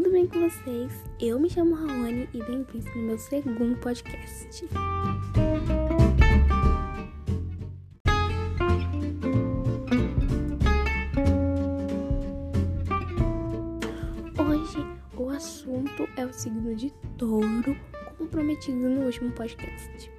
bem com vocês? Eu me chamo Raoni e bem-vindos no meu segundo podcast. Hoje o assunto é o signo de touro, como prometido no último podcast.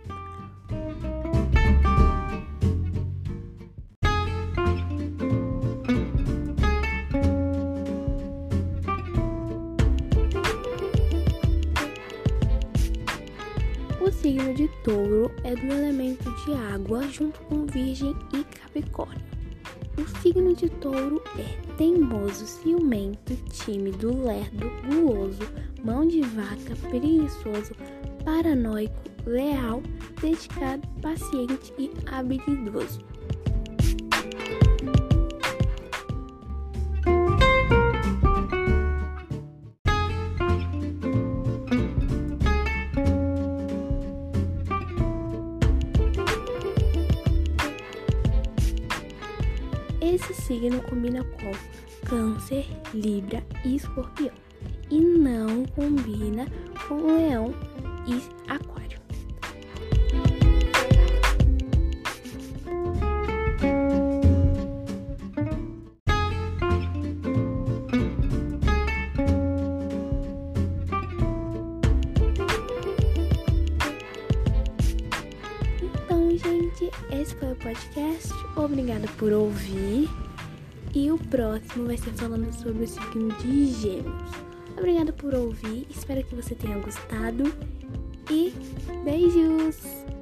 O signo de touro é do elemento de água, junto com Virgem e Capricórnio. O signo de touro é teimoso, ciumento, tímido, lerdo, guloso, mão de vaca, preguiçoso, paranoico, leal, dedicado, paciente e habilidoso. Esse signo combina com Câncer, Libra e Escorpião, e não combina com Leão e Aquário. Gente, esse foi o podcast. Obrigada por ouvir. E o próximo vai ser falando sobre o signo de Gêmeos. Obrigada por ouvir. Espero que você tenha gostado. E beijos!